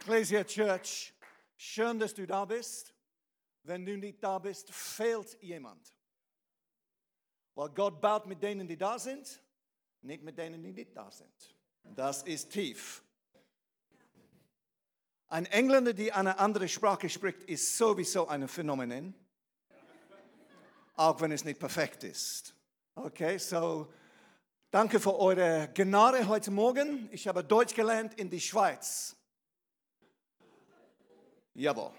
Ecclesia Church, schön, dass du da bist. Wenn du nicht da bist, fehlt jemand. Weil Gott baut mit denen, die da sind, nicht mit denen, die nicht da sind. Das ist tief. Ein Engländer, der eine andere Sprache spricht, ist sowieso ein Phänomen, auch wenn es nicht perfekt ist. Okay, so danke für eure Gnade heute Morgen. Ich habe Deutsch gelernt in die Schweiz. Jawohl.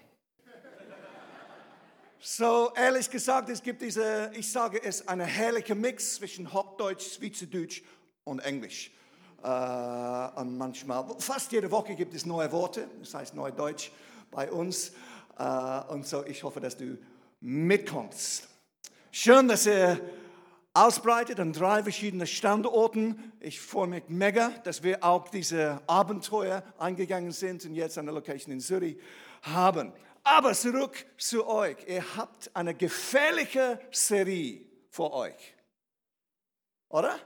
So, ehrlich gesagt, es gibt diese, ich sage es, eine herrliche Mix zwischen Hochdeutsch, Schweizerdeutsch und Englisch. Äh, und manchmal, fast jede Woche gibt es neue Worte, das heißt Neudeutsch bei uns. Äh, und so, ich hoffe, dass du mitkommst. Schön, dass ihr ausbreitet an drei verschiedenen Standorten. Ich freue mich mega, dass wir auch diese Abenteuer eingegangen sind und jetzt eine Location in Zürich haben. Aber zurück zu euch. Ihr habt eine gefährliche Serie vor euch. Oder?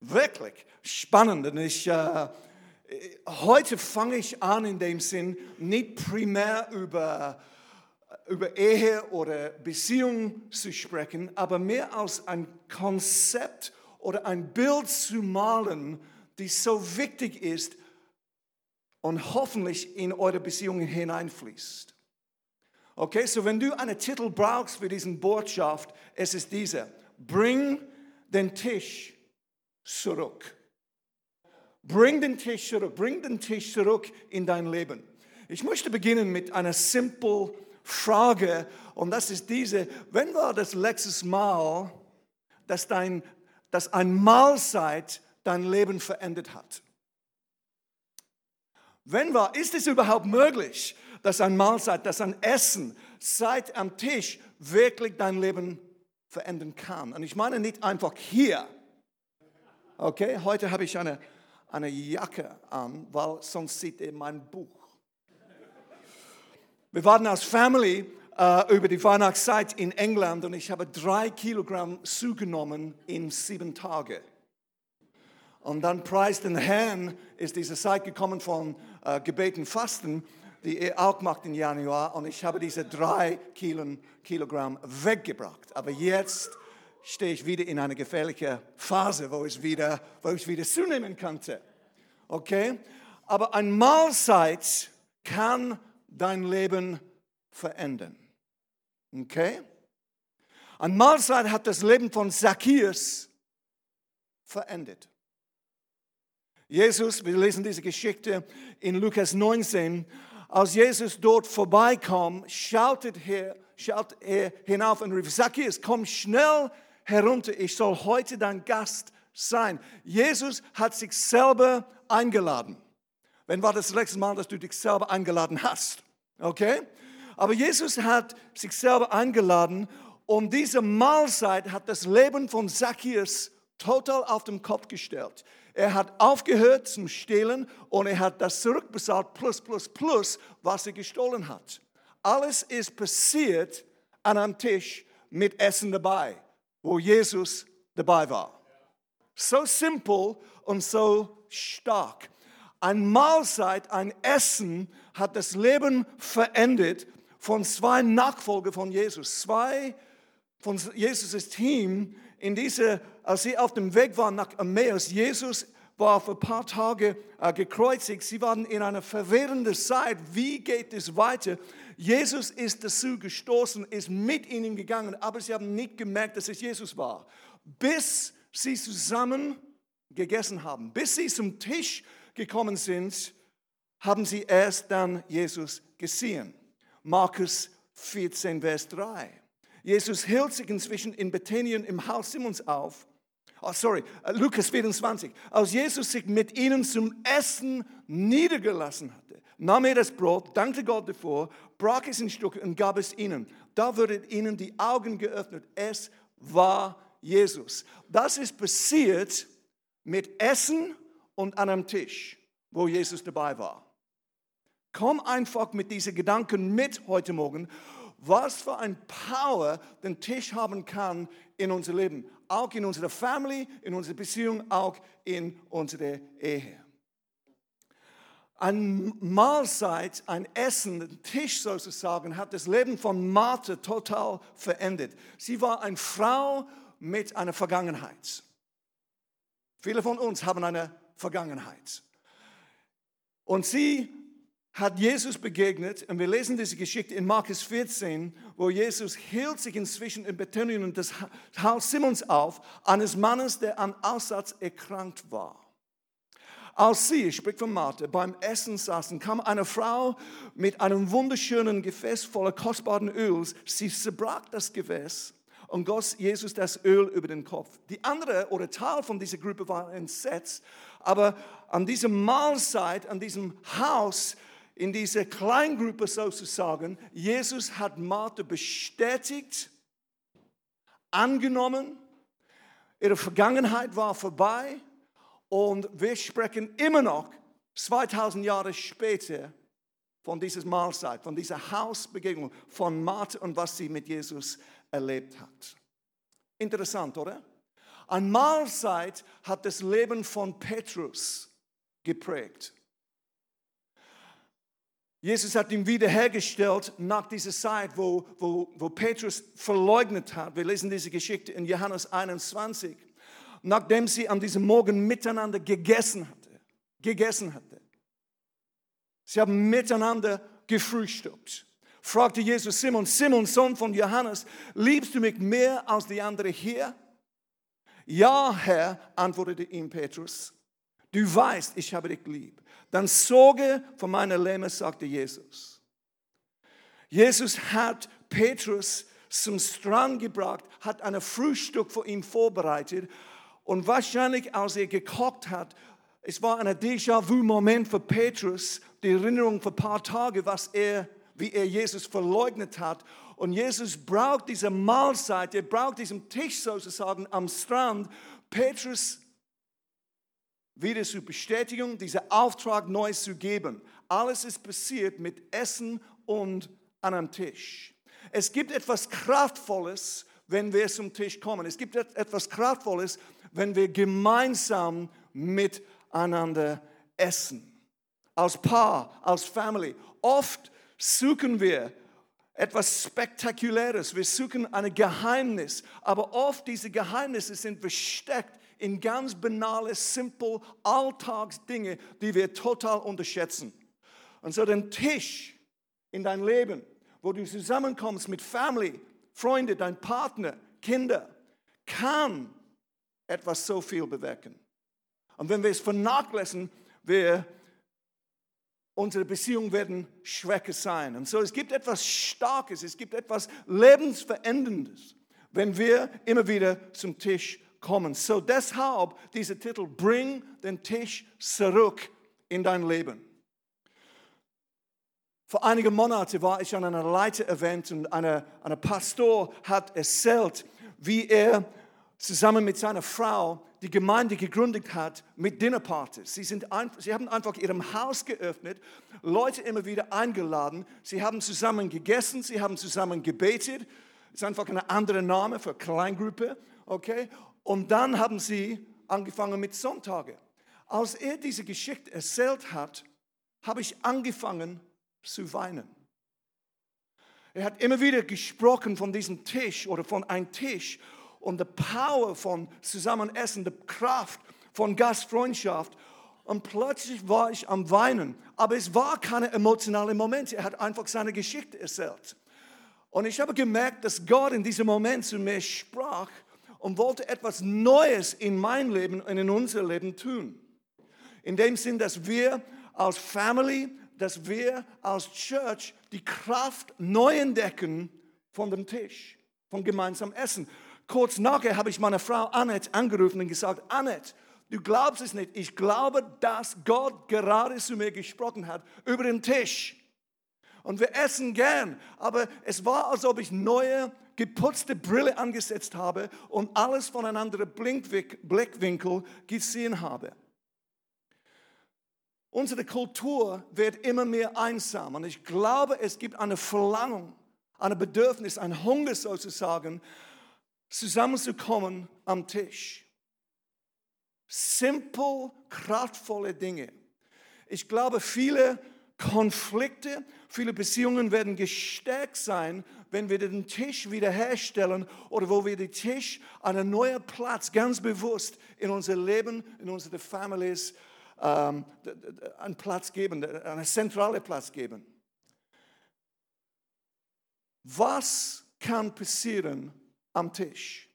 Wirklich spannend. Und ich, äh, heute fange ich an in dem Sinn, nicht primär über, über Ehe oder Beziehung zu sprechen, aber mehr als ein Konzept oder ein Bild zu malen, die so wichtig ist und hoffentlich in eure Beziehungen hineinfließt. Okay, so wenn du einen Titel brauchst für diesen Botschaft, es ist dieser. Bring den Tisch zurück. Bring den Tisch zurück. Bring den Tisch zurück in dein Leben. Ich möchte beginnen mit einer simplen Frage und das ist diese. Wenn war das letztes Mal, dass, dein, dass ein Mahlzeit dein Leben verändert hat? Wenn war, ist es überhaupt möglich, dass ein Mahlzeit, dass ein Essen seit am Tisch wirklich dein Leben verändern kann? Und ich meine nicht einfach hier. Okay, heute habe ich eine, eine Jacke an, weil sonst sieht ihr mein Buch. Wir waren als Family äh, über die Weihnachtszeit in England und ich habe drei Kilogramm zugenommen in sieben Tagen. Und dann preis den Herrn ist diese Zeit gekommen von äh, Gebeten Fasten, die er auch macht im Januar. Und ich habe diese drei Kilo, Kilogramm weggebracht. Aber jetzt stehe ich wieder in einer gefährlichen Phase, wo ich wieder, wo ich wieder zunehmen könnte. Okay? Aber ein Mahlzeit kann dein Leben verändern. Okay? Ein Mahlzeit hat das Leben von Zacchaeus verändert. Jesus, wir lesen diese Geschichte in Lukas 19, als Jesus dort vorbeikam, schaut er, schaut er hinauf und rief, Zacchaeus, komm schnell herunter, ich soll heute dein Gast sein. Jesus hat sich selber eingeladen. Wenn war das letzte Mal, dass du dich selber eingeladen hast? Okay? Aber Jesus hat sich selber eingeladen und diese Mahlzeit hat das Leben von Zacchaeus total auf den Kopf gestellt. Er hat aufgehört zum Stehlen und er hat das zurückbezahlt, plus, plus, plus, was er gestohlen hat. Alles ist passiert an einem Tisch mit Essen dabei, wo Jesus dabei war. So simpel und so stark. Ein Mahlzeit, ein Essen hat das Leben verändert von zwei Nachfolger von Jesus. Zwei von Jesus' Team in diese, als sie auf dem Weg waren nach Emmaus, Jesus war für ein paar Tage äh, gekreuzigt. Sie waren in einer verwirrenden Zeit. Wie geht es weiter? Jesus ist dazu gestoßen, ist mit ihnen gegangen, aber sie haben nicht gemerkt, dass es Jesus war. Bis sie zusammen gegessen haben, bis sie zum Tisch gekommen sind, haben sie erst dann Jesus gesehen. Markus 14, Vers 3. Jesus hielt sich inzwischen in Bethanien im Haus Simons auf. Oh, sorry, äh, Lukas 24. Als Jesus sich mit ihnen zum Essen niedergelassen hatte, nahm er das Brot, dankte Gott davor, brach es in Stücke und gab es ihnen. Da wurden ihnen die Augen geöffnet. Es war Jesus. Das ist passiert mit Essen und an einem Tisch, wo Jesus dabei war. Komm einfach mit diesen Gedanken mit heute Morgen was für ein Power den Tisch haben kann in unser Leben. Auch in unserer Family, in unserer Beziehung, auch in unserer Ehe. Ein Mahlzeit, ein Essen, ein Tisch sozusagen, hat das Leben von Martha total verändert. Sie war eine Frau mit einer Vergangenheit. Viele von uns haben eine Vergangenheit. Und sie hat Jesus begegnet und wir lesen diese Geschichte in Markus 14, wo Jesus hielt sich inzwischen in Bethanien und das Haus Simons auf, eines Mannes, der an Aussatz erkrankt war. Als sie, ich spreche von Martha, beim Essen saßen, kam eine Frau mit einem wunderschönen Gefäß voller kostbaren Öls. Sie zerbrach das Gefäß und goss Jesus das Öl über den Kopf. Die andere oder Teil von dieser Gruppe war entsetzt, aber an dieser Mahlzeit, an diesem Haus, in dieser Kleingruppe sozusagen, Jesus hat Martha bestätigt, angenommen, ihre Vergangenheit war vorbei und wir sprechen immer noch 2000 Jahre später von dieser Mahlzeit, von dieser Hausbegegnung von Martha und was sie mit Jesus erlebt hat. Interessant, oder? Eine Mahlzeit hat das Leben von Petrus geprägt. Jesus hat ihn wiederhergestellt nach dieser Zeit, wo, wo, wo Petrus verleugnet hat. Wir lesen diese Geschichte in Johannes 21. Nachdem sie an diesem Morgen miteinander gegessen hatte, gegessen hatte. Sie haben miteinander gefrühstückt. Fragte Jesus Simon, Simon, Sohn von Johannes, liebst du mich mehr als die anderen hier? Ja, Herr, antwortete ihm Petrus. Du weißt, ich habe dich lieb. Dann sorge von meiner Lähme, sagte Jesus. Jesus hat Petrus zum Strand gebracht, hat ein Frühstück für ihn vorbereitet und wahrscheinlich, als er gekocht hat, es war ein Déjà-vu-Moment für Petrus, die Erinnerung für ein paar Tage, was er, wie er Jesus verleugnet hat. Und Jesus braucht diese Mahlzeit, er braucht diesen Tisch sozusagen am Strand. Petrus wieder zur Bestätigung, diesen Auftrag neu zu geben. Alles ist passiert mit Essen und an einem Tisch. Es gibt etwas Kraftvolles, wenn wir zum Tisch kommen. Es gibt etwas Kraftvolles, wenn wir gemeinsam miteinander essen. Als Paar, als Family. Oft suchen wir etwas Spektakuläres. Wir suchen ein Geheimnis. Aber oft diese Geheimnisse sind versteckt in ganz banale, simple Alltagsdinge, die wir total unterschätzen. Und so den Tisch in dein Leben, wo du zusammenkommst mit Family, Freunde, dein Partner, Kinder, kann etwas so viel bewirken. Und wenn wir es vernachlässigen, wir, unsere Beziehungen werden schwächer sein. Und so es gibt etwas Starkes, es gibt etwas Lebensveränderndes, wenn wir immer wieder zum Tisch kommen. So deshalb dieser Titel, Bring den Tisch zurück in dein Leben. Vor einigen Monaten war ich an einer Leiter-Event und ein eine Pastor hat erzählt, wie er zusammen mit seiner Frau die Gemeinde gegründet hat mit Dinnerpartys. Sie, sind ein, sie haben einfach ihrem Haus geöffnet, Leute immer wieder eingeladen. Sie haben zusammen gegessen, sie haben zusammen gebetet. Das ist einfach ein anderer Name für Kleingruppe. Okay? Und dann haben sie angefangen mit Sonntage. Als er diese Geschichte erzählt hat, habe ich angefangen zu weinen. Er hat immer wieder gesprochen von diesem Tisch oder von einem Tisch und der Power von Zusammenessen, der Kraft von Gastfreundschaft. Und plötzlich war ich am Weinen. Aber es war kein emotionaler Moment. Er hat einfach seine Geschichte erzählt. Und ich habe gemerkt, dass Gott in diesem Moment zu mir sprach und wollte etwas Neues in mein Leben und in unser Leben tun. In dem Sinn, dass wir als Family, dass wir als Church die Kraft neu entdecken von dem Tisch, von gemeinsamem Essen. Kurz nachher habe ich meine Frau Annette angerufen und gesagt, Annette, du glaubst es nicht, ich glaube, dass Gott gerade zu mir gesprochen hat über den Tisch. Und wir essen gern, aber es war, als ob ich neue geputzte Brille angesetzt habe und alles von einem anderen Blickwinkel gesehen habe. Unsere Kultur wird immer mehr einsam und ich glaube, es gibt eine Verlangung, ein Bedürfnis, ein Hunger sozusagen, zusammenzukommen am Tisch. Simple, kraftvolle Dinge. Ich glaube, viele Konflikte, viele Beziehungen werden gestärkt sein, wenn wir den Tisch wiederherstellen oder wo wir den Tisch einen neuen Platz ganz bewusst in unser Leben, in unsere Families ähm, einen Platz geben, einen zentralen Platz geben. Was kann passieren am Tisch?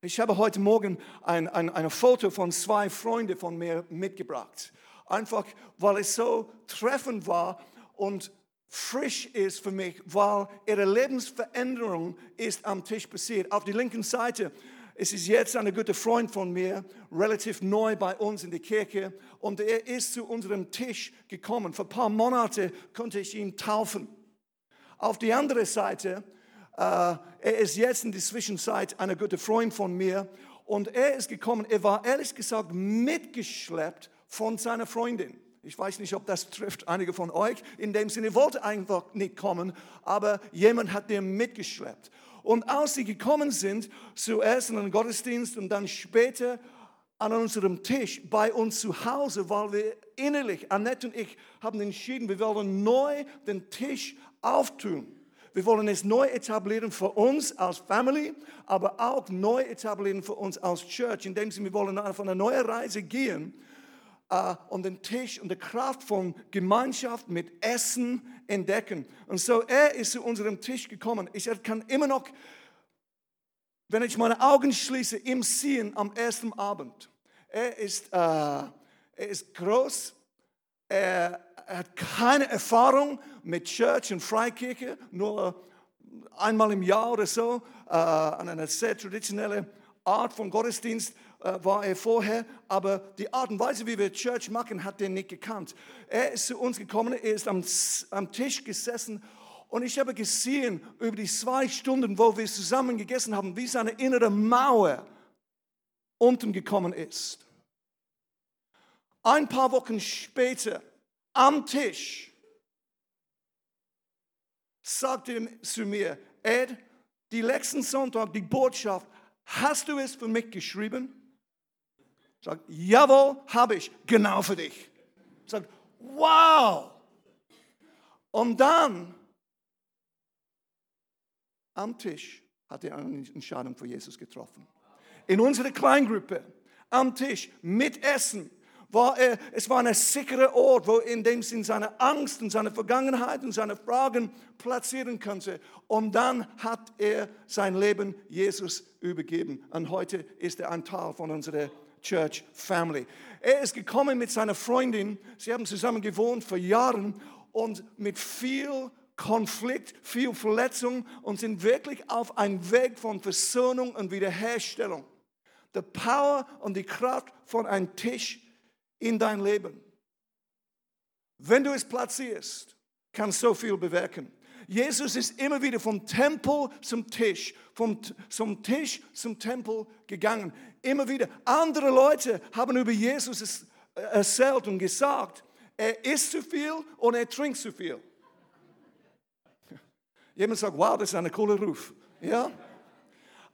Ich habe heute Morgen ein, ein, ein Foto von zwei Freunden von mir mitgebracht. Einfach, weil es so treffend war und frisch ist für mich, weil ihre Lebensveränderung ist am Tisch passiert. Auf der linken Seite es ist jetzt ein guter Freund von mir, relativ neu bei uns in der Kirche und er ist zu unserem Tisch gekommen. Vor ein paar Monaten konnte ich ihn taufen. Auf die andere Seite, äh, er ist jetzt in der Zwischenzeit ein guter Freund von mir und er ist gekommen, er war ehrlich gesagt mitgeschleppt von seiner Freundin. Ich weiß nicht, ob das trifft einige von euch. In dem Sinne wollte einfach nicht kommen, aber jemand hat den mitgeschleppt. Und als sie gekommen sind, zuerst in den Gottesdienst und dann später an unserem Tisch bei uns zu Hause, weil wir innerlich, Annette und ich, haben entschieden, wir wollen neu den Tisch auftun. Wir wollen es neu etablieren für uns als Family, aber auch neu etablieren für uns als Church, indem wir wollen auf eine neue Reise gehen äh, und den Tisch und die Kraft von Gemeinschaft mit Essen entdecken. Und so, er ist zu unserem Tisch gekommen. Ich kann immer noch, wenn ich meine Augen schließe, ihm sehen am ersten Abend. Er ist, äh, er ist groß, er, er hat keine Erfahrung mit Church und Freikirche, nur einmal im Jahr oder so, äh, an einer sehr traditionellen Art von Gottesdienst war er vorher, aber die Art und Weise, wie wir Church machen, hat er nicht gekannt. Er ist zu uns gekommen, er ist am, am Tisch gesessen und ich habe gesehen, über die zwei Stunden, wo wir zusammen gegessen haben, wie seine innere Mauer unten gekommen ist. Ein paar Wochen später, am Tisch, sagte er zu mir, Ed, die letzten Sonntag, die Botschaft, hast du es für mich geschrieben? Sagt, jawohl, habe ich, genau für dich. Sagt, wow. Und dann am Tisch hat er eine Entscheidung für Jesus getroffen. In unserer Kleingruppe, am Tisch, mit Essen, war er, es war ein sicherer Ort, wo in dem Sinn seine Angst und seine Vergangenheit und seine Fragen platzieren konnte. Und dann hat er sein Leben Jesus übergeben. Und heute ist er ein Teil von unserer Church Family. Er ist gekommen mit seiner Freundin. Sie haben zusammen gewohnt vor Jahren und mit viel Konflikt, viel Verletzung und sind wirklich auf einem Weg von Versöhnung und Wiederherstellung. Die Power und die Kraft von einem Tisch in dein Leben. Wenn du es platzierst, kann so viel bewirken. Jesus ist immer wieder vom Tempel zum Tisch, vom, zum Tisch zum Tempel gegangen. Immer wieder. Andere Leute haben über Jesus erzählt und gesagt, er isst zu viel und er trinkt zu viel. Jemand sagt, wow, das ist ein cooler Ruf. Ja?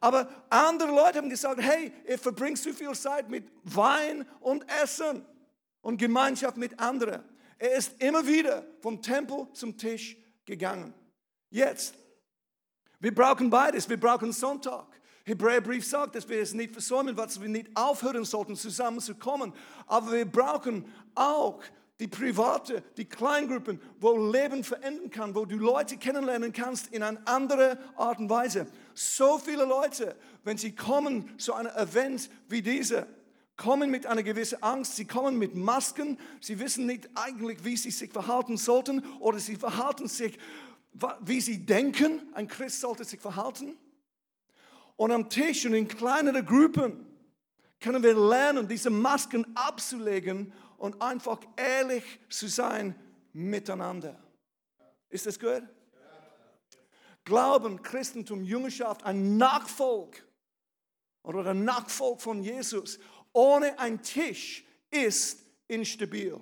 Aber andere Leute haben gesagt, hey, er verbringt zu viel Zeit mit Wein und Essen und Gemeinschaft mit anderen. Er ist immer wieder vom Tempel zum Tisch gegangen. Jetzt, wir brauchen beides. Wir brauchen Sonntag. Hebräerbrief sagt, dass wir es nicht versäumen, dass wir nicht aufhören sollten, zusammenzukommen. Aber wir brauchen auch die private, die Kleingruppen, wo Leben verändern kann, wo du Leute kennenlernen kannst in einer anderen Art und Weise. So viele Leute, wenn sie kommen zu einem Event wie dieser, kommen mit einer gewissen Angst, sie kommen mit Masken, sie wissen nicht eigentlich, wie sie sich verhalten sollten oder sie verhalten sich wie sie denken, ein Christ sollte sich verhalten. Und am Tisch und in kleineren Gruppen können wir lernen, diese Masken abzulegen und einfach ehrlich zu sein miteinander. Ist das gut? Glauben, Christentum, Jüngerschaft, ein Nachfolg oder ein Nachfolg von Jesus ohne einen Tisch ist instabil.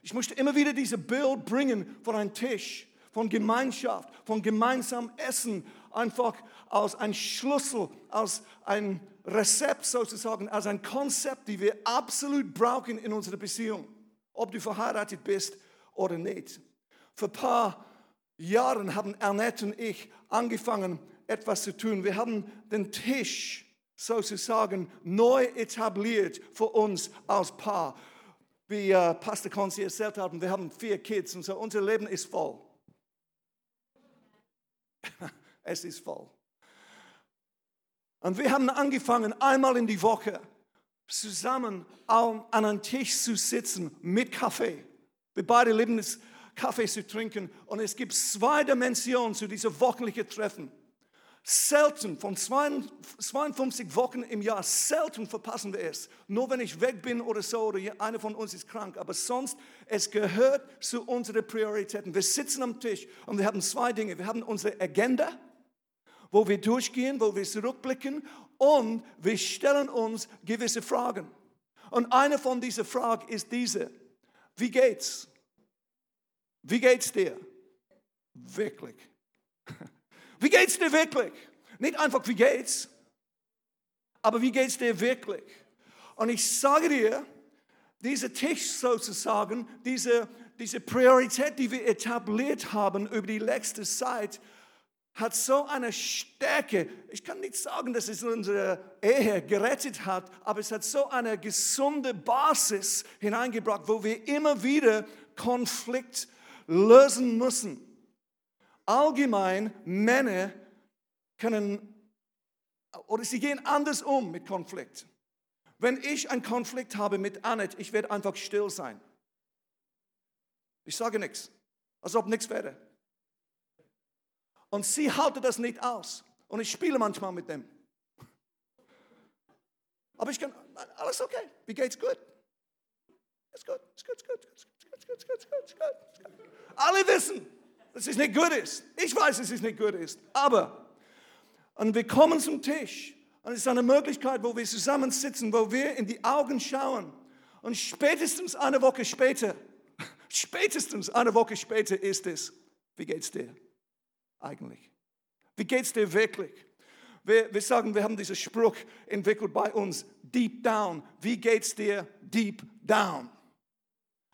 Ich möchte immer wieder dieses Bild bringen von einem Tisch von Gemeinschaft, von gemeinsamem Essen, einfach als ein Schlüssel, als ein Rezept sozusagen, als ein Konzept, die wir absolut brauchen in unserer Beziehung. ob du verheiratet bist oder nicht. Vor ein paar Jahren haben Annette und ich angefangen, etwas zu tun. Wir haben den Tisch sozusagen neu etabliert für uns als Paar. Wie äh, Pastor Konzi erzählt hat, wir haben vier Kids und so, unser Leben ist voll. es ist voll. Und wir haben angefangen, einmal in die Woche zusammen an einem Tisch zu sitzen mit Kaffee. Wir beide lieben es, Kaffee zu trinken. Und es gibt zwei Dimensionen zu diesem wöchentlichen Treffen. Selten, von 52 Wochen im Jahr, selten verpassen wir es. Nur wenn ich weg bin oder so, oder einer von uns ist krank. Aber sonst, es gehört zu unseren Prioritäten. Wir sitzen am Tisch und wir haben zwei Dinge. Wir haben unsere Agenda, wo wir durchgehen, wo wir zurückblicken und wir stellen uns gewisse Fragen. Und eine von diesen Fragen ist diese. Wie geht's? Wie geht's dir? Wirklich. Wie geht's dir wirklich? Nicht einfach, wie geht's, aber wie geht's dir wirklich? Und ich sage dir, dieser Tisch sozusagen, diese, diese Priorität, die wir etabliert haben über die letzte Zeit, hat so eine Stärke. Ich kann nicht sagen, dass es unsere Ehe gerettet hat, aber es hat so eine gesunde Basis hineingebracht, wo wir immer wieder Konflikt lösen müssen. Allgemein, Männer können, oder sie gehen anders um mit Konflikt. Wenn ich einen Konflikt habe mit Annette, ich werde einfach still sein. Ich sage nichts, als ob nichts wäre. Und sie halten das nicht aus. Und ich spiele manchmal mit dem. Aber ich kann, alles okay, wie geht's gut, ist gut, ist gut, ist gut, ist gut, ist gut, ist gut, ist gut. Alle wissen, dass es nicht gut ist. Ich weiß, dass es nicht gut ist. Aber, und wir kommen zum Tisch. Und es ist eine Möglichkeit, wo wir zusammensitzen, wo wir in die Augen schauen. Und spätestens eine Woche später, spätestens eine Woche später ist es, wie geht's dir eigentlich? Wie geht's dir wirklich? Wir, wir sagen, wir haben diesen Spruch entwickelt bei uns, deep down. Wie geht's dir deep down?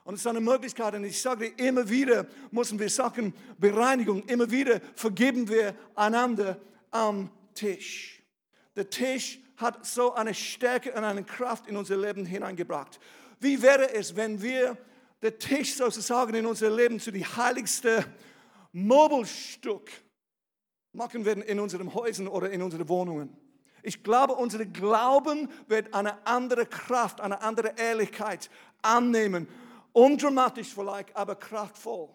Und es ist eine Möglichkeit, und ich sage immer wieder müssen wir Sachen Bereinigung, immer wieder vergeben wir einander am Tisch. Der Tisch hat so eine Stärke und eine Kraft in unser Leben hineingebracht. Wie wäre es, wenn wir den Tisch sozusagen in unser Leben zu die heiligste Möbelstück machen werden in unseren Häusern oder in unseren Wohnungen? Ich glaube, unser Glauben wird eine andere Kraft, eine andere Ehrlichkeit annehmen Undramatisch vielleicht, aber kraftvoll.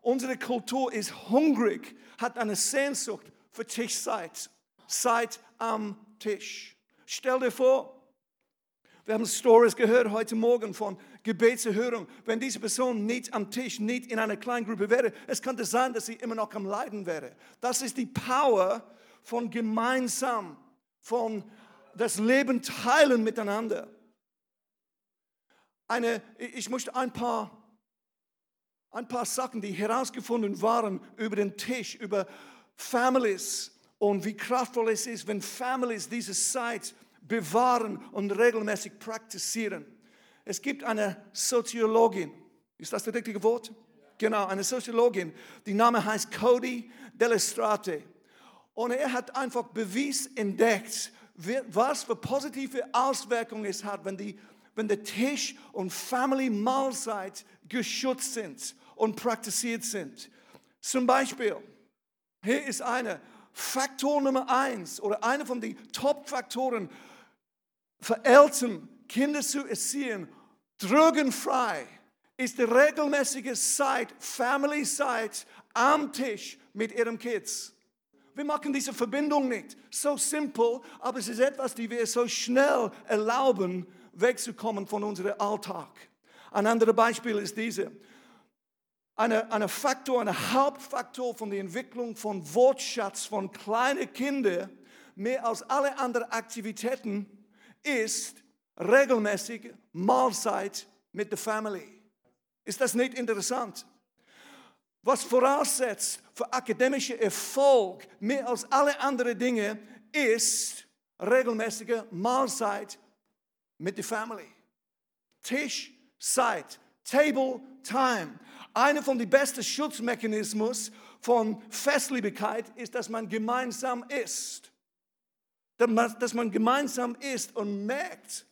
Unsere Kultur ist hungrig, hat eine Sehnsucht für Tischzeit, Zeit am Tisch. Stell dir vor, wir haben Stories gehört heute Morgen von Gebetserhörung. Wenn diese Person nicht am Tisch, nicht in einer kleinen Gruppe wäre, es könnte sein, dass sie immer noch am Leiden wäre. Das ist die Power von gemeinsam, von das Leben teilen miteinander eine, ich möchte ein paar, ein paar Sachen, die herausgefunden waren über den Tisch, über Families und wie kraftvoll es ist, wenn Families diese Zeit bewahren und regelmäßig praktizieren. Es gibt eine Soziologin, ist das das richtige Wort? Genau, eine Soziologin, die Name heißt Cody Delestrate. Und er hat einfach Beweis entdeckt, was für positive Auswirkungen es hat, wenn die wenn der Tisch und Family Mahlzeit geschützt sind und praktiziert sind. Zum Beispiel, hier ist eine Faktor Nummer eins oder eine von den Top-Faktoren für Eltern, Kinder zu erziehen, drogenfrei, ist die regelmäßige Zeit, Family Zeit am Tisch mit ihren Kids. Wir machen diese Verbindung nicht. So simpel, aber es ist etwas, die wir so schnell erlauben, wegzukommen von unserem Alltag. Ein anderes Beispiel ist diese. Eine, eine Faktor, ein Hauptfaktor von der Entwicklung von Wortschatz von kleinen Kindern, mehr als alle anderen Aktivitäten, ist regelmäßig Mahlzeit mit der Family. Ist das nicht interessant? Was voraussetzt für akademische Erfolg mehr als alle anderen Dinge ist regelmäßige Mahlzeit mit der Family. Tisch Zeit, Table Time. Einer von den besten Schutzmechanismen von Festlichkeit ist, dass man gemeinsam isst. Dass man gemeinsam isst und merkt,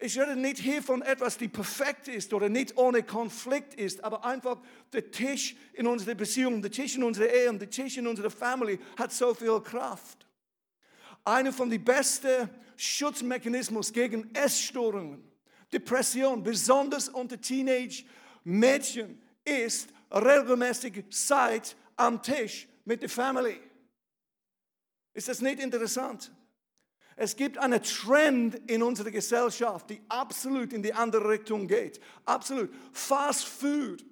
ich rede nicht hier von etwas, die perfekt ist oder nicht ohne Konflikt ist, aber einfach der Tisch in unserer Beziehung, der Tisch in unserer Ehe und der Tisch in unserer Familie hat so viel Kraft. Einer von den besten Schutzmechanismen gegen Essstörungen, Depression, besonders unter Teenage-Mädchen, ist regelmäßige Zeit am Tisch mit der Familie. Ist das nicht interessant? Es gibt einen Trend in unserer Gesellschaft, die absolut in die andere Richtung geht. Absolut. Fast Food.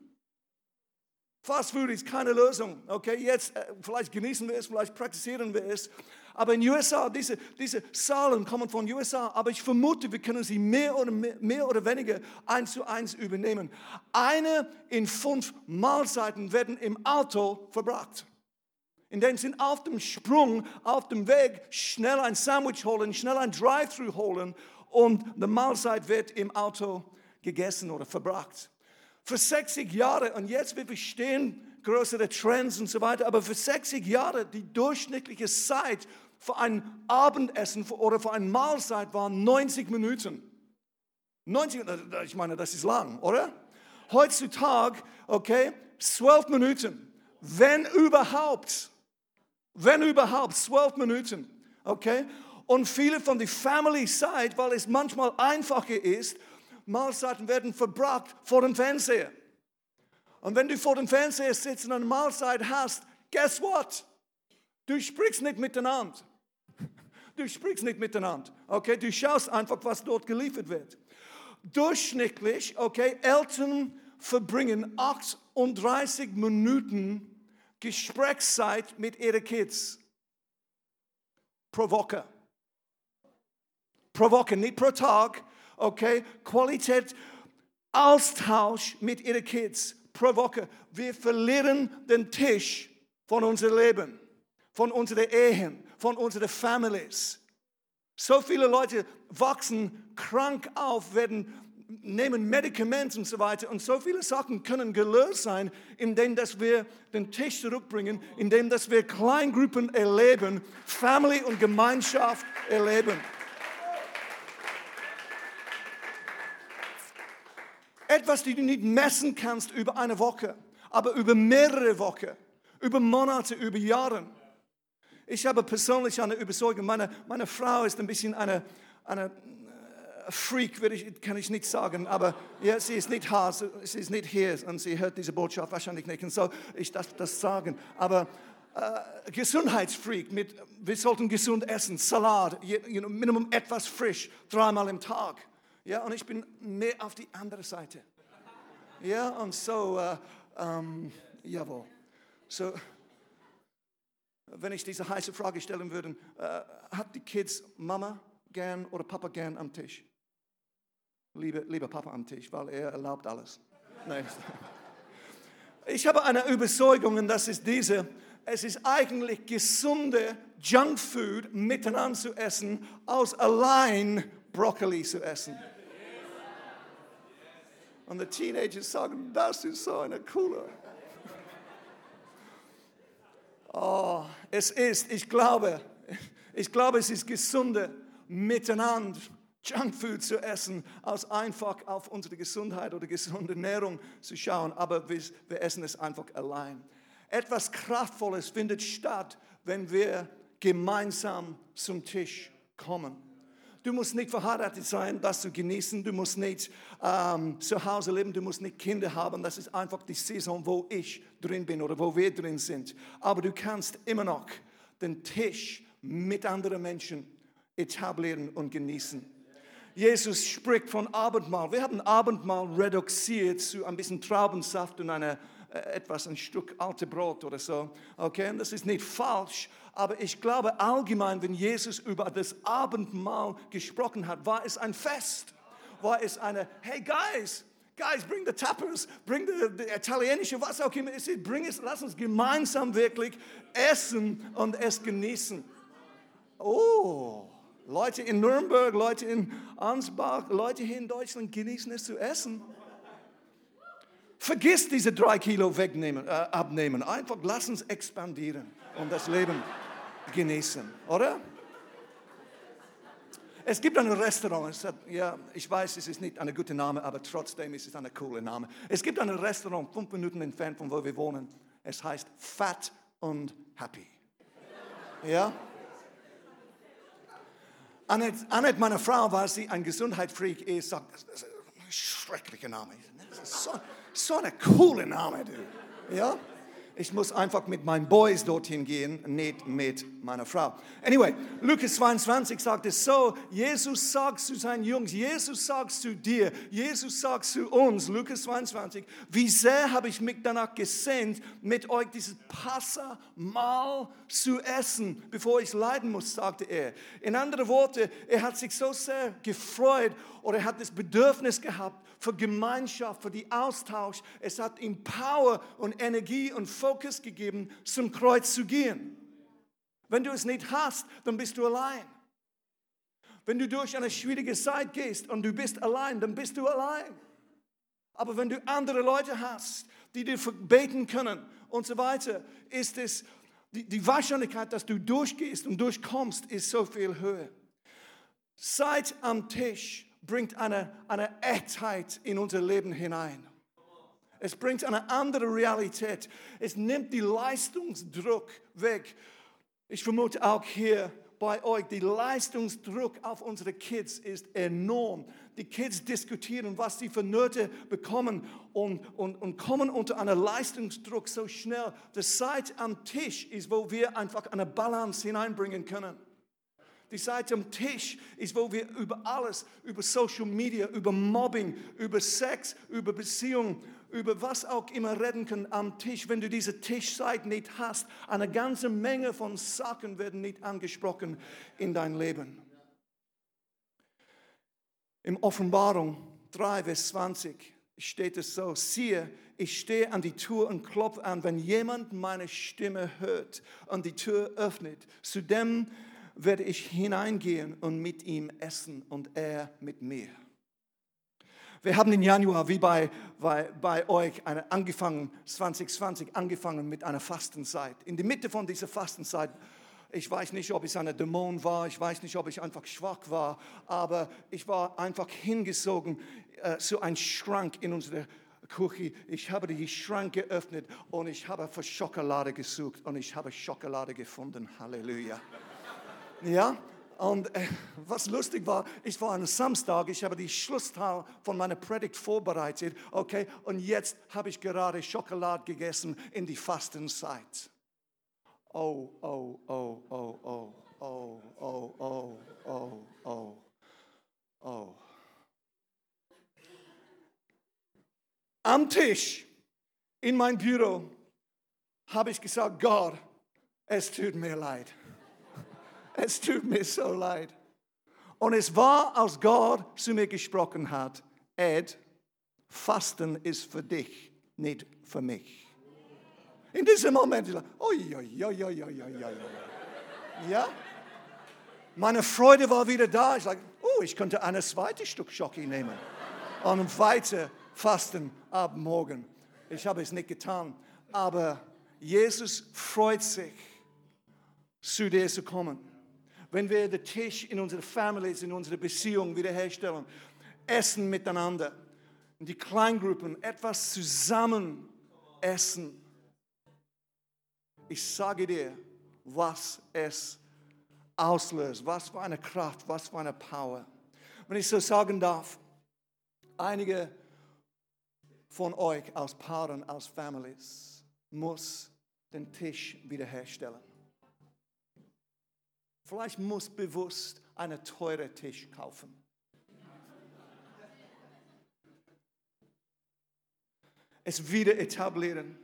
Fast Food ist keine Lösung. Okay, jetzt äh, vielleicht genießen wir es, vielleicht praktizieren wir es. Aber in USA, diese, diese Zahlen kommen von USA, aber ich vermute, wir können sie mehr oder, mehr, mehr oder weniger eins zu eins übernehmen. Eine in fünf Mahlzeiten werden im Auto verbracht in dem Sinn auf dem Sprung, auf dem Weg, schnell ein Sandwich holen, schnell ein Drive-Thru holen und die Mahlzeit wird im Auto gegessen oder verbracht. Für 60 Jahre, und jetzt wir verstehen größere Trends und so weiter, aber für 60 Jahre die durchschnittliche Zeit für ein Abendessen oder für eine Mahlzeit waren 90 Minuten. 90, ich meine, das ist lang, oder? Heutzutage, okay, 12 Minuten, wenn überhaupt wenn überhaupt, zwölf Minuten. Okay? Und viele von der Family Side, weil es manchmal einfacher ist, Mahlzeiten werden verbracht vor dem Fernseher. Und wenn du vor dem Fernseher sitzt und eine Mahlzeit hast, guess what? Du sprichst nicht miteinander. Du sprichst nicht miteinander. Okay? Du schaust einfach, was dort geliefert wird. Durchschnittlich, okay, Eltern verbringen 38 Minuten Gesprächszeit mit ihren Kids. Pro Woche. Pro Woche, nicht pro Tag. Okay? Qualität, Austausch mit ihren Kids. Pro Woche. Wir verlieren den Tisch von unserem Leben, von unseren Ehen, von unseren Families. So viele Leute wachsen krank auf, werden nehmen Medikamente und so weiter. Und so viele Sachen können gelöst sein, indem dass wir den Tisch zurückbringen, indem dass wir Kleingruppen erleben, Family und Gemeinschaft erleben. Etwas, die du nicht messen kannst über eine Woche, aber über mehrere Wochen, über Monate, über Jahre. Ich habe persönlich eine Überzeugung, meine, meine Frau ist ein bisschen eine, eine Freak, ich, kann ich nicht sagen, aber ja, sie ist nicht hart, sie ist nicht hier und sie hört diese Botschaft wahrscheinlich nicht und so, ich darf das sagen, aber äh, Gesundheitsfreak mit, wir sollten gesund essen, Salat, you know, Minimum etwas frisch, dreimal im Tag. Ja, und ich bin mehr auf die andere Seite. Ja, und so, äh, ähm, jawohl. So, wenn ich diese heiße Frage stellen würde, äh, hat die Kids Mama gern oder Papa gern am Tisch? liebe, lieber Papa am Tisch, weil er erlaubt alles. Ich habe eine Überzeugung und das ist diese, es ist eigentlich gesunde Junkfood miteinander zu essen, als allein Brokkoli zu essen. Und die Teenagers sagen, das ist so eine coole. Oh, es ist, ich glaube, ich glaube, es ist gesunde miteinander Junkfood zu essen, als einfach auf unsere Gesundheit oder gesunde Ernährung zu schauen, aber wir, wir essen es einfach allein. Etwas Kraftvolles findet statt, wenn wir gemeinsam zum Tisch kommen. Du musst nicht verheiratet sein, das zu genießen. Du musst nicht ähm, zu Hause leben. Du musst nicht Kinder haben. Das ist einfach die Saison, wo ich drin bin oder wo wir drin sind. Aber du kannst immer noch den Tisch mit anderen Menschen etablieren und genießen. Jesus spricht von Abendmahl. Wir haben Abendmahl reduziert zu ein bisschen Traubensaft und eine, äh, etwas, ein Stück alte Brot oder so. Okay, und das ist nicht falsch, aber ich glaube allgemein, wenn Jesus über das Abendmahl gesprochen hat, war es ein Fest. War es eine, hey guys, guys, bring the tappers, bring the, the italienische, was auch immer es ist, bring es, lass uns gemeinsam wirklich essen und es genießen. Oh, Leute in Nürnberg, Leute in Ansbach, Leute hier in Deutschland genießen es zu essen. Vergiss diese drei Kilo wegnehmen, äh, abnehmen. Einfach lass uns expandieren und das Leben genießen, oder? Es gibt ein Restaurant, ja, ich weiß, es ist nicht ein guter Name, aber trotzdem ist es ein cooler Name. Es gibt ein Restaurant fünf Minuten entfernt von wo wir wohnen. Es heißt Fat und Happy. Ja? Annette, Annette, meine Frau, weil sie ein Gesundheitsfreak ist, sagt, das ist ein schrecklicher Name. So, so ein cooler Name, du. Ja? Ich muss einfach mit meinen Boys dorthin gehen, nicht mit meiner Frau. Anyway, Lukas 22 sagt es so, Jesus sagt zu seinen Jungs, Jesus sagt zu dir, Jesus sagt zu uns, Lukas 22, wie sehr habe ich mich danach gesehnt, mit euch dieses Passamal zu essen, bevor ich leiden muss, sagte er. In anderen Worten, er hat sich so sehr gefreut oder er hat das Bedürfnis gehabt, für Gemeinschaft, für den Austausch. Es hat ihm Power und Energie und Fokus gegeben, zum Kreuz zu gehen. Wenn du es nicht hast, dann bist du allein. Wenn du durch eine schwierige Zeit gehst und du bist allein, dann bist du allein. Aber wenn du andere Leute hast, die dir beten können und so weiter, ist es die, die Wahrscheinlichkeit, dass du durchgehst und durchkommst, ist so viel höher. Seid am Tisch bringt eine, eine Echtheit in unser Leben hinein. Es bringt eine andere Realität. Es nimmt die Leistungsdruck weg. Ich vermute auch hier bei euch, der Leistungsdruck auf unsere Kids ist enorm. Die Kids diskutieren, was sie für Nöte bekommen und, und, und kommen unter einen Leistungsdruck so schnell. Die Zeit am Tisch ist, wo wir einfach eine Balance hineinbringen können. Die Seite am Tisch ist, wo wir über alles, über Social Media, über Mobbing, über Sex, über Beziehungen, über was auch immer reden können am Tisch. Wenn du diese Tischzeit nicht hast, eine ganze Menge von Sachen werden nicht angesprochen in dein Leben. Im Offenbarung 3, Vers 20 steht es so, siehe, ich stehe an die Tür und klopfe an, wenn jemand meine Stimme hört und die Tür öffnet, zu dem werde ich hineingehen und mit ihm essen und er mit mir. Wir haben im Januar, wie bei, bei, bei euch, eine, angefangen, 2020, angefangen mit einer Fastenzeit. In der Mitte von dieser Fastenzeit, ich weiß nicht, ob es eine Dämon war, ich weiß nicht, ob ich einfach schwach war, aber ich war einfach hingezogen äh, zu einem Schrank in unserer Küche. Ich habe die Schrank geöffnet und ich habe für Schokolade gesucht und ich habe Schokolade gefunden. Halleluja. Ja, und äh, was lustig war, ich war am Samstag, ich habe die Schlussteil von meiner Predigt vorbereitet, okay, und jetzt habe ich gerade Schokolade gegessen in die Fastenzeit. Oh, oh, oh, oh, oh, oh, oh, oh, oh, oh, oh. Am Tisch in mein Büro habe ich gesagt, Gott, es tut mir leid. Es tut mir so leid. Und es war, als Gott zu mir gesprochen hat, Ed, Fasten ist für dich, nicht für mich. In diesem Moment, dachte, oi, oi, oi, oi, oi, oi, oi. Ja? Meine Freude war wieder da. Ich dachte, oh, ich könnte ein zweites Stück Schoki nehmen und weiter fasten ab morgen. Ich habe es nicht getan, aber Jesus freut sich, zu dir zu kommen wenn wir den Tisch in unsere Families, in unsere Beziehungen wiederherstellen, essen miteinander, in die Kleingruppen etwas zusammen essen. Ich sage dir, was es auslöst, was für eine Kraft, was für eine Power. Wenn ich so sagen darf, einige von euch als Paaren, als Families, muss den Tisch wiederherstellen. Vielleicht muss bewusst einen teuren Tisch kaufen. Es wieder etablieren.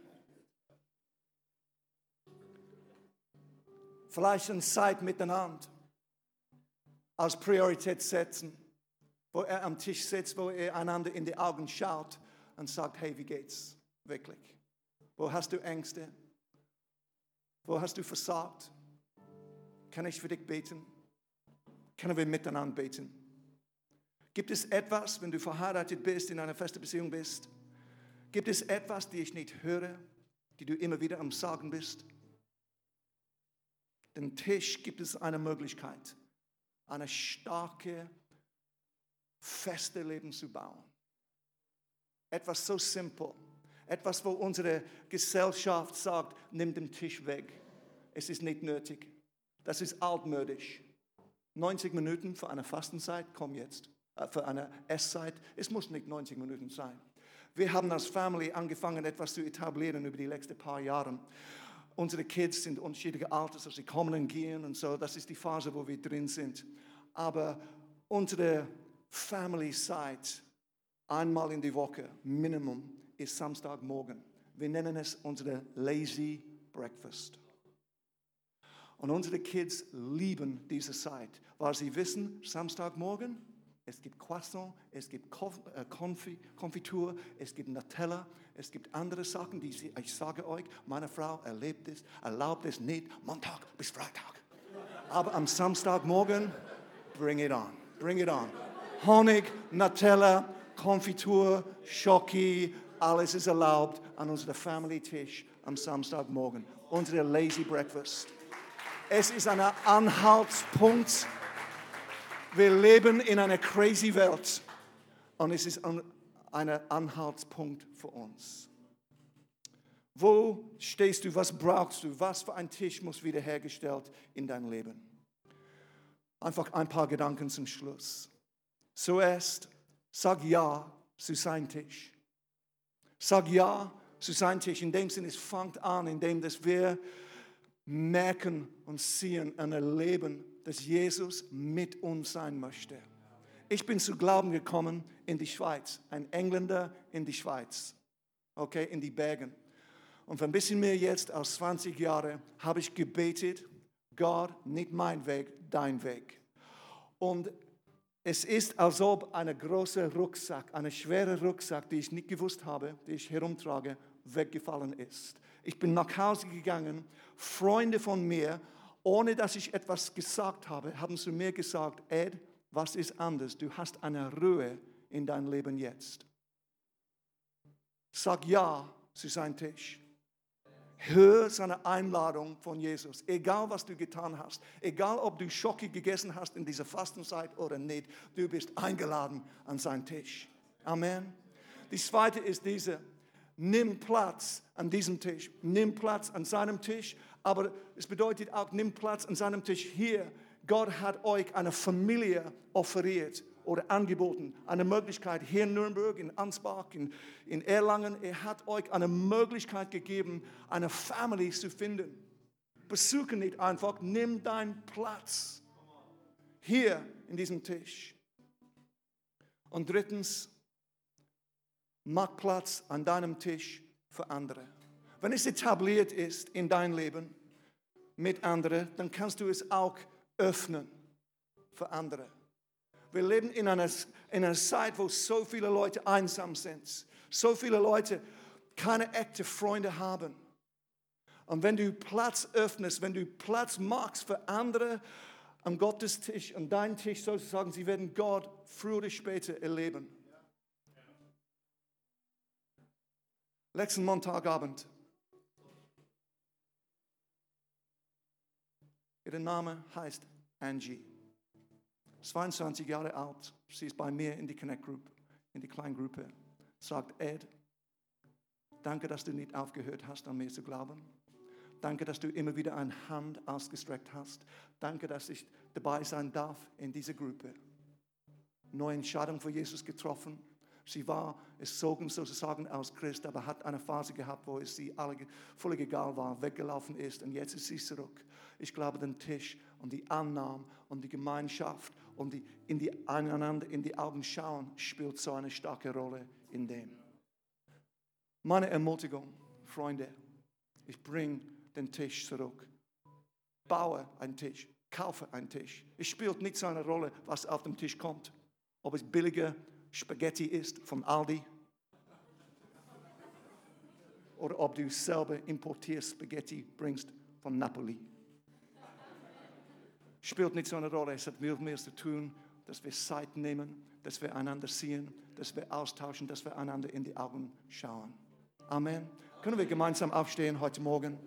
Vielleicht eine Zeit miteinander als Priorität setzen, wo er am Tisch sitzt, wo er einander in die Augen schaut und sagt, hey, wie geht's wirklich? Wo hast du Ängste? Wo hast du versagt? Kann ich für dich beten? können wir miteinander beten. Gibt es etwas, wenn du verheiratet bist, in einer festen Beziehung bist, gibt es etwas, die ich nicht höre, die du immer wieder am Sagen bist? Den Tisch gibt es eine Möglichkeit, eine starke, feste Leben zu bauen. Etwas so simpel, etwas, wo unsere Gesellschaft sagt, nimm den Tisch weg. Es ist nicht nötig. Das ist altmodisch. 90 Minuten für eine Fastenzeit, komm jetzt. Äh, für eine Esszeit. Es muss nicht 90 Minuten sein. Wir haben als Family angefangen, etwas zu etablieren über die letzten paar Jahre. Unsere Kids sind unterschiedliche Alters, also sie kommen und gehen und so. Das ist die Phase, wo wir drin sind. Aber unsere Family-Zeit einmal in die Woche, Minimum, ist Samstagmorgen. Wir nennen es unsere Lazy Breakfast. Und unsere Kids lieben diese Zeit, weil sie wissen, Samstagmorgen, es gibt Croissant, es gibt äh, Konfitur, es gibt Nutella, es gibt andere Sachen, die sie, ich sage euch, meine Frau erlebt es, erlaubt es nicht, Montag bis Freitag. Aber am Samstagmorgen, bring it on, bring it on. Honig, Nutella, Konfitur, Schoki, alles ist erlaubt an unserem Family-Tisch am Samstagmorgen. Unsere Lazy Breakfast. Es ist ein Anhaltspunkt. Wir leben in einer crazy Welt und es ist ein, Anhaltspunkt für uns. Wo stehst du? Was brauchst du? Was für ein Tisch muss wiederhergestellt in dein Leben? Einfach ein paar Gedanken zum Schluss. Zuerst, sag Ja zu seinem Tisch. Sag Ja zu seinem Tisch. In dem Sinne, es fängt an, indem dass wir merken und sehen und erleben, dass Jesus mit uns sein möchte. Ich bin zu Glauben gekommen in die Schweiz, ein Engländer in die Schweiz, okay, in die Bergen. Und für ein bisschen mehr jetzt als 20 Jahre habe ich gebetet, Gott, nicht mein Weg, dein Weg. Und es ist, als ob ein großer Rucksack, eine schwere Rucksack, die ich nicht gewusst habe, die ich herumtrage, weggefallen ist. Ich bin nach Hause gegangen. Freunde von mir, ohne dass ich etwas gesagt habe, haben zu mir gesagt, Ed, was ist anders? Du hast eine Ruhe in deinem Leben jetzt. Sag ja zu seinem Tisch. Hör seine Einladung von Jesus. Egal, was du getan hast, egal, ob du Schocke gegessen hast in dieser Fastenzeit oder nicht, du bist eingeladen an seinen Tisch. Amen. Die zweite ist diese, nimm Platz an diesem Tisch, nimm Platz an seinem Tisch, aber es bedeutet auch, nimm Platz an seinem Tisch hier. Gott hat euch eine Familie offeriert oder angeboten, eine Möglichkeit hier in Nürnberg, in Ansbach, in, in Erlangen. Er hat euch eine Möglichkeit gegeben, eine Family zu finden. Besuche nicht einfach, nimm deinen Platz hier in diesem Tisch. Und drittens, Mach Platz an deinem Tisch für andere. Wenn es etabliert ist in dein Leben mit anderen, dann kannst du es auch öffnen für andere. Wir leben in einer, in einer Zeit, wo so viele Leute einsam sind, so viele Leute keine echten Freunde haben. Und wenn du Platz öffnest, wenn du Platz machst für andere am Gottestisch, an deinem Tisch sozusagen, sie werden Gott früher oder später erleben. Letzten Montagabend. Ihr Name heißt Angie. 22 Jahre alt. Sie ist bei mir in die Connect Group, in die Kleingruppe. Sagt Ed, danke, dass du nicht aufgehört hast, an mir zu glauben. Danke, dass du immer wieder eine Hand ausgestreckt hast. Danke, dass ich dabei sein darf in dieser Gruppe. Neue Entscheidung für Jesus getroffen Sie war es sogen sozusagen aus Christ, aber hat eine Phase gehabt, wo es sie alle völlig egal war, weggelaufen ist und jetzt ist sie zurück. Ich glaube, den Tisch und die Annahme und die Gemeinschaft und die, in die einander in die Augen schauen spielt so eine starke Rolle in dem. Meine Ermutigung, Freunde, ich bringe den Tisch zurück. Baue einen Tisch, kaufe einen Tisch. Es spielt nicht so eine Rolle, was auf dem Tisch kommt. Ob es billiger Spaghetti isst von Aldi oder ob du selber importierst Spaghetti bringst von Napoli. spielt nicht so eine Rolle. Es hat viel mehr zu tun, dass wir Zeit nehmen, dass wir einander sehen, dass wir austauschen, dass wir einander in die Augen schauen. Amen. Können wir gemeinsam aufstehen heute Morgen?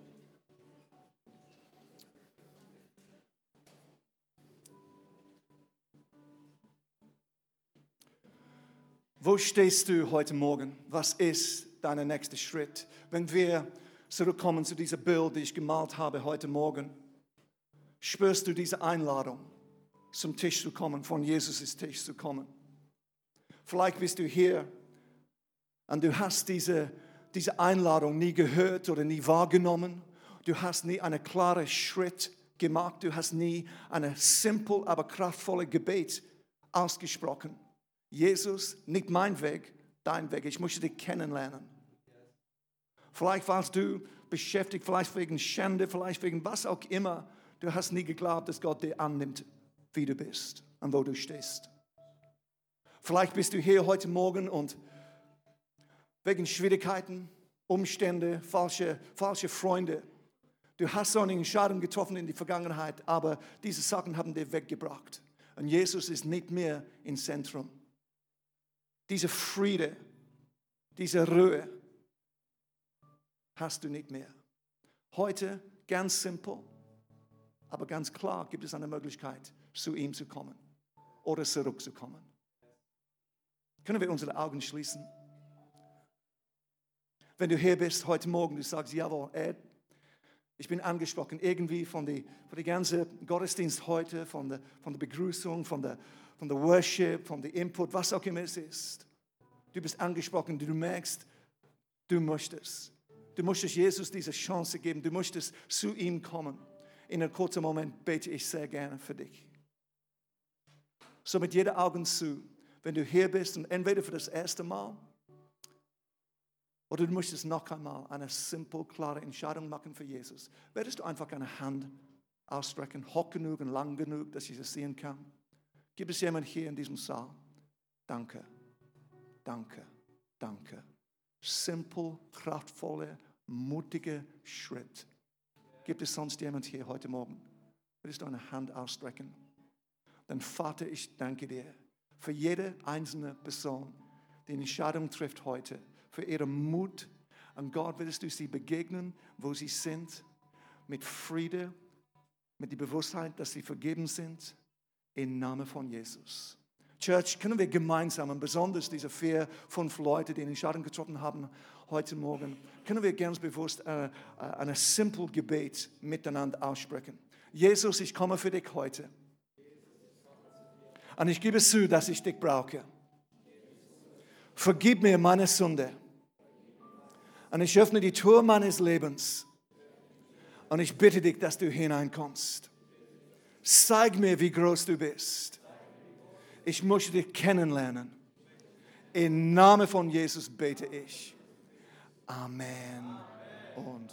Wo stehst du heute Morgen? Was ist dein nächster Schritt? Wenn wir zurückkommen zu diesem Bild, die ich gemalt habe heute Morgen, spürst du diese Einladung, zum Tisch zu kommen, von Jesus' Tisch zu kommen. Vielleicht bist du hier und du hast diese, diese Einladung nie gehört oder nie wahrgenommen. Du hast nie einen klaren Schritt gemacht. Du hast nie eine simpel, aber kraftvolle Gebet ausgesprochen. Jesus, nicht mein Weg, dein Weg. Ich möchte dich kennenlernen. Vielleicht warst du beschäftigt, vielleicht wegen Schande, vielleicht wegen was auch immer. Du hast nie geglaubt, dass Gott dich annimmt, wie du bist und wo du stehst. Vielleicht bist du hier heute Morgen und wegen Schwierigkeiten, Umstände, falsche, falsche Freunde, du hast so eine Entscheidung getroffen in die Vergangenheit, aber diese Sachen haben dir weggebracht. Und Jesus ist nicht mehr im Zentrum diese Friede, diese Ruhe hast du nicht mehr. Heute ganz simpel, aber ganz klar gibt es eine Möglichkeit, zu ihm zu kommen oder zurückzukommen. Können wir unsere Augen schließen? Wenn du hier bist heute Morgen, du sagst, jawohl, Ed, ich bin angesprochen irgendwie von der von die ganzen Gottesdienst heute, von der, von der Begrüßung, von der, von der Worship, von der Input, was auch immer es ist. Du bist angesprochen, du merkst, du möchtest. Du möchtest Jesus diese Chance geben, du möchtest zu ihm kommen. In einem kurzen Moment bete ich sehr gerne für dich. So mit jeder Augen zu, wenn du hier bist und entweder für das erste Mal oder du möchtest noch einmal eine simple, klare Entscheidung machen für Jesus, werdest du einfach eine Hand ausstrecken, hoch genug und lang genug, dass ich es sehen kann. Gibt es jemanden hier in diesem Saal? Danke, danke, danke. Simpel, kraftvolle, mutige Schritt. Gibt es sonst jemand hier heute Morgen? Willst du eine Hand ausstrecken? Dann Vater, ich danke dir für jede einzelne Person, die eine Entscheidung trifft heute, für ihren Mut. Und Gott, willst du sie begegnen, wo sie sind, mit Friede, mit dem Bewusstsein, dass sie vergeben sind im Namen von Jesus. Church, können wir gemeinsam, und besonders diese vier, fünf Leute, die in Schaden getroffen haben heute Morgen, können wir ganz bewusst äh, äh ein simple Gebet miteinander aussprechen. Jesus, ich komme für dich heute. Und ich gebe zu, dass ich dich brauche. Vergib mir meine Sünde. Und ich öffne die Tür meines Lebens. Und ich bitte dich, dass du hineinkommst. Zeig mir, wie groß du bist. Ich möchte dich kennenlernen. Im Namen von Jesus bete ich. Amen und